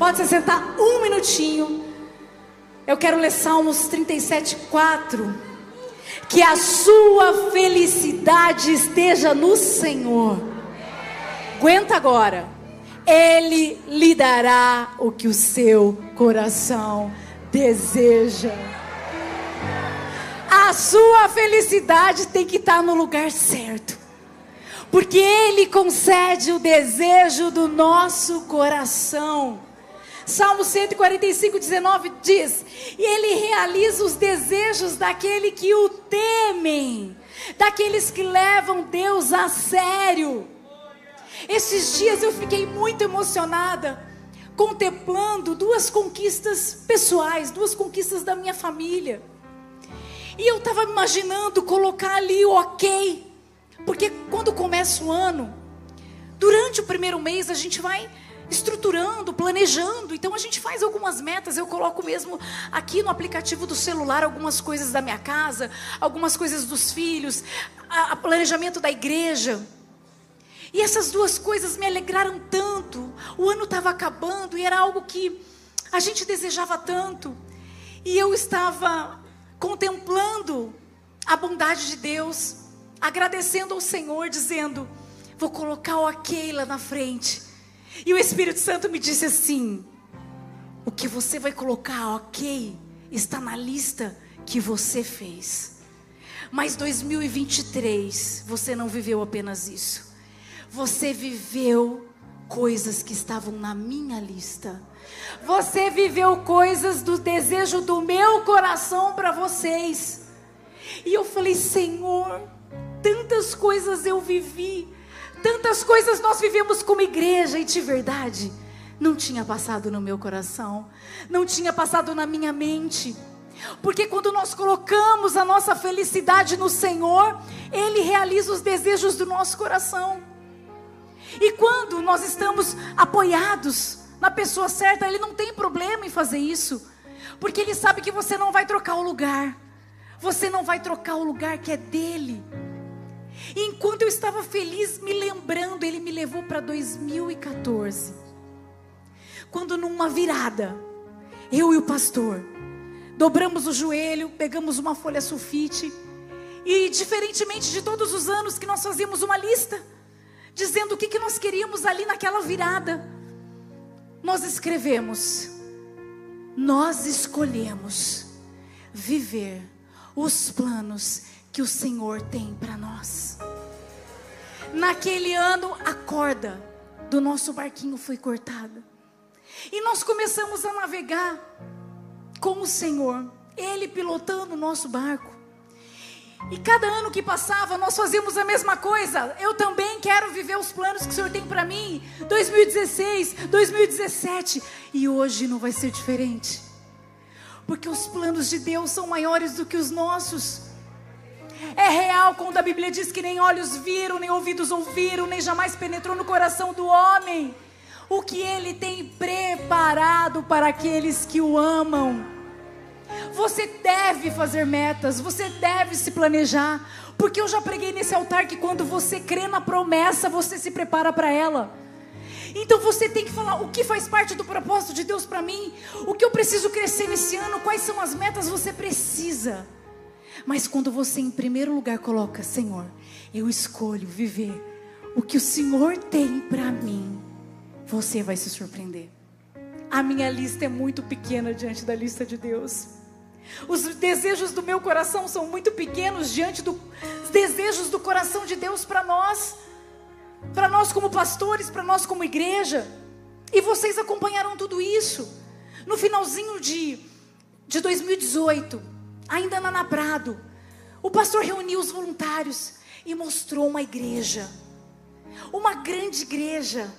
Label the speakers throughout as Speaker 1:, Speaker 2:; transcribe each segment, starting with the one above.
Speaker 1: Pode se sentar um minutinho. Eu quero ler Salmos 37, 4. Que a sua felicidade esteja no Senhor. Aguenta agora. Ele lhe dará o que o seu coração deseja. A sua felicidade tem que estar no lugar certo. Porque Ele concede o desejo do nosso coração. Salmo 145, 19 diz: E Ele realiza os desejos daquele que o temem, daqueles que levam Deus a sério. Esses dias eu fiquei muito emocionada, contemplando duas conquistas pessoais, duas conquistas da minha família. E eu estava imaginando colocar ali o ok, porque quando começa o ano, durante o primeiro mês a gente vai estruturando, planejando. Então a gente faz algumas metas. Eu coloco mesmo aqui no aplicativo do celular algumas coisas da minha casa, algumas coisas dos filhos, a planejamento da igreja. E essas duas coisas me alegraram tanto. O ano estava acabando e era algo que a gente desejava tanto. E eu estava contemplando a bondade de Deus, agradecendo ao Senhor, dizendo: Vou colocar o Aquela na frente e o Espírito Santo me disse assim: o que você vai colocar, ok, está na lista que você fez. Mas 2023, você não viveu apenas isso. Você viveu coisas que estavam na minha lista. Você viveu coisas do desejo do meu coração para vocês. E eu falei, Senhor, tantas coisas eu vivi Tantas coisas nós vivemos como igreja e de verdade não tinha passado no meu coração, não tinha passado na minha mente. Porque quando nós colocamos a nossa felicidade no Senhor, Ele realiza os desejos do nosso coração. E quando nós estamos apoiados na pessoa certa, Ele não tem problema em fazer isso, porque Ele sabe que você não vai trocar o lugar, você não vai trocar o lugar que é dele. Enquanto eu estava feliz, me lembrando, ele me levou para 2014. Quando numa virada, eu e o pastor dobramos o joelho, pegamos uma folha sulfite e diferentemente de todos os anos que nós fazíamos uma lista dizendo o que, que nós queríamos ali naquela virada, nós escrevemos: nós escolhemos viver os planos que o Senhor tem para nós. Naquele ano, a corda do nosso barquinho foi cortada. E nós começamos a navegar com o Senhor, Ele pilotando o nosso barco. E cada ano que passava, nós fazíamos a mesma coisa. Eu também quero viver os planos que o Senhor tem para mim. 2016, 2017. E hoje não vai ser diferente. Porque os planos de Deus são maiores do que os nossos. É real quando a Bíblia diz que nem olhos viram, nem ouvidos ouviram, nem jamais penetrou no coração do homem o que ele tem preparado para aqueles que o amam. Você deve fazer metas, você deve se planejar, porque eu já preguei nesse altar que quando você crê na promessa, você se prepara para ela. Então você tem que falar o que faz parte do propósito de Deus para mim, o que eu preciso crescer nesse ano, quais são as metas você precisa. Mas quando você em primeiro lugar coloca, Senhor, eu escolho viver o que o Senhor tem para mim, você vai se surpreender. A minha lista é muito pequena diante da lista de Deus. Os desejos do meu coração são muito pequenos diante dos desejos do coração de Deus para nós, para nós como pastores, para nós como igreja. E vocês acompanharam tudo isso. No finalzinho de, de 2018, ainda na Nabrado, o pastor reuniu os voluntários e mostrou uma igreja, uma grande igreja.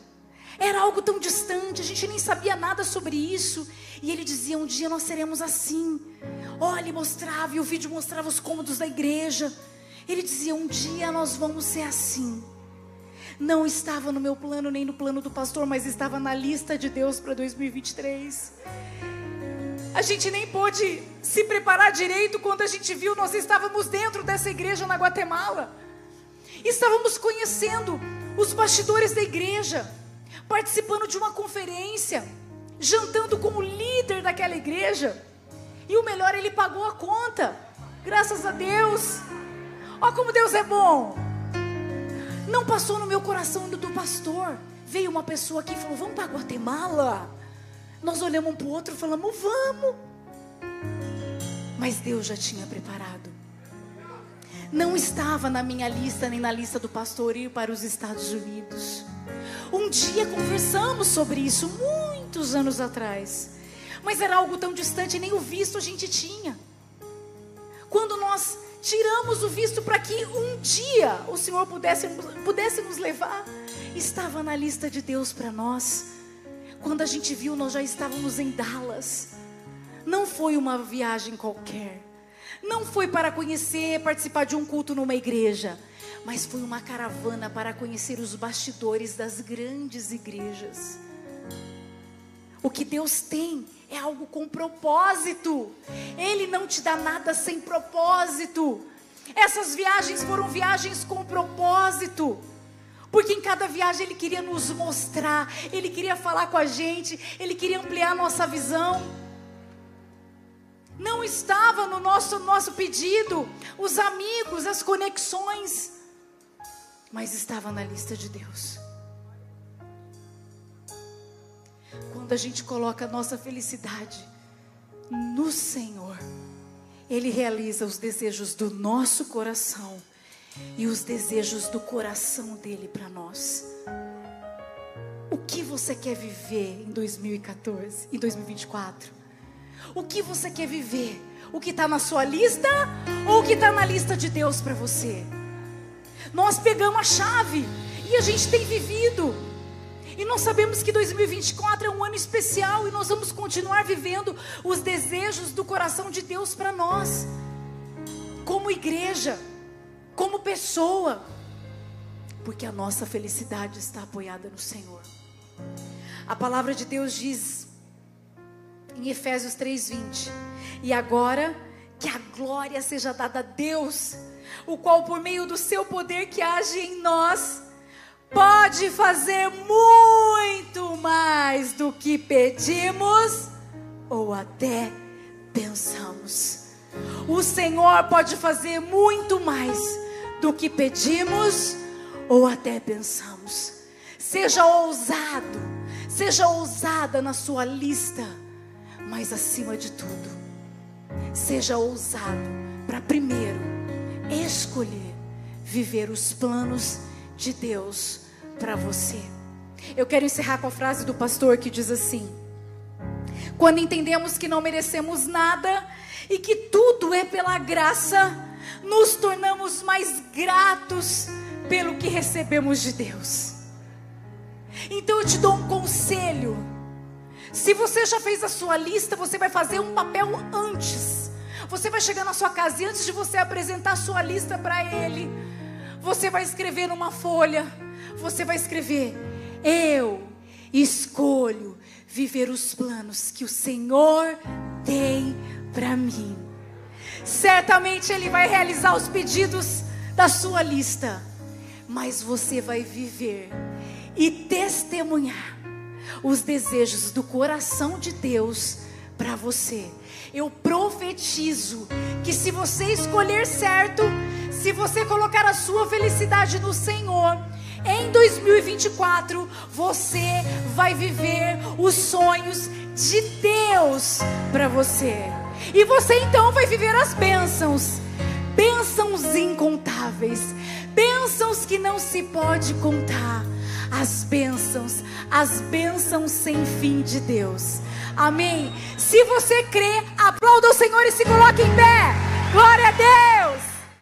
Speaker 1: Era algo tão distante, a gente nem sabia nada sobre isso. E ele dizia: Um dia nós seremos assim. Olha, mostrava, e o vídeo mostrava os cômodos da igreja. Ele dizia: Um dia nós vamos ser assim. Não estava no meu plano, nem no plano do pastor, mas estava na lista de Deus para 2023. A gente nem pôde se preparar direito quando a gente viu, nós estávamos dentro dessa igreja na Guatemala. Estávamos conhecendo os bastidores da igreja, participando de uma conferência. jantando com o líder daquela igreja. E o melhor, ele pagou a conta. Graças a Deus. Ó como Deus é bom. Não passou no meu coração do pastor. Veio uma pessoa aqui e falou: Vamos para Guatemala. Nós olhamos um para o outro e falamos: Vamos. Mas Deus já tinha preparado. Não estava na minha lista nem na lista do pastor ir para os Estados Unidos. Um dia conversamos sobre isso, muitos anos atrás. Mas era algo tão distante, nem o visto a gente tinha. Quando nós tiramos o visto para que um dia o Senhor pudesse, pudesse nos levar, estava na lista de Deus para nós. Quando a gente viu, nós já estávamos em Dallas. Não foi uma viagem qualquer. Não foi para conhecer, participar de um culto numa igreja, mas foi uma caravana para conhecer os bastidores das grandes igrejas. O que Deus tem é algo com propósito. Ele não te dá nada sem propósito. Essas viagens foram viagens com propósito. Porque em cada viagem ele queria nos mostrar, ele queria falar com a gente, ele queria ampliar nossa visão. Não estava no nosso nosso pedido os amigos, as conexões, mas estava na lista de Deus. Quando a gente coloca a nossa felicidade no Senhor, Ele realiza os desejos do nosso coração e os desejos do coração dele para nós. O que você quer viver em 2014, em 2024? O que você quer viver? O que está na sua lista ou o que está na lista de Deus para você? Nós pegamos a chave e a gente tem vivido. E nós sabemos que 2024 é um ano especial e nós vamos continuar vivendo os desejos do coração de Deus para nós, como igreja, como pessoa, porque a nossa felicidade está apoiada no Senhor. A palavra de Deus diz em Efésios 3:20: "E agora que a glória seja dada a Deus, o qual por meio do seu poder que age em nós, pode fazer muito mais do que pedimos ou até pensamos. O Senhor pode fazer muito mais do que pedimos ou até pensamos. Seja ousado, seja ousada na sua lista, mas acima de tudo, seja ousado para primeiro escolher viver os planos de Deus para você. Eu quero encerrar com a frase do pastor que diz assim: Quando entendemos que não merecemos nada e que tudo é pela graça, nos tornamos mais gratos pelo que recebemos de Deus. Então eu te dou um conselho. Se você já fez a sua lista, você vai fazer um papel antes. Você vai chegar na sua casa e antes de você apresentar a sua lista para ele, você vai escrever numa folha você vai escrever: Eu escolho viver os planos que o Senhor tem para mim. Certamente Ele vai realizar os pedidos da sua lista, mas você vai viver e testemunhar os desejos do coração de Deus para você. Eu profetizo que se você escolher certo, se você colocar a sua felicidade no Senhor, em 2024 você vai viver os sonhos de Deus para você. E você então vai viver as bênçãos, bênçãos incontáveis, bênçãos que não se pode contar, as bênçãos, as bênçãos sem fim de Deus. Amém. Se você crê, aplauda o Senhor e se coloque em pé. Glória a Deus.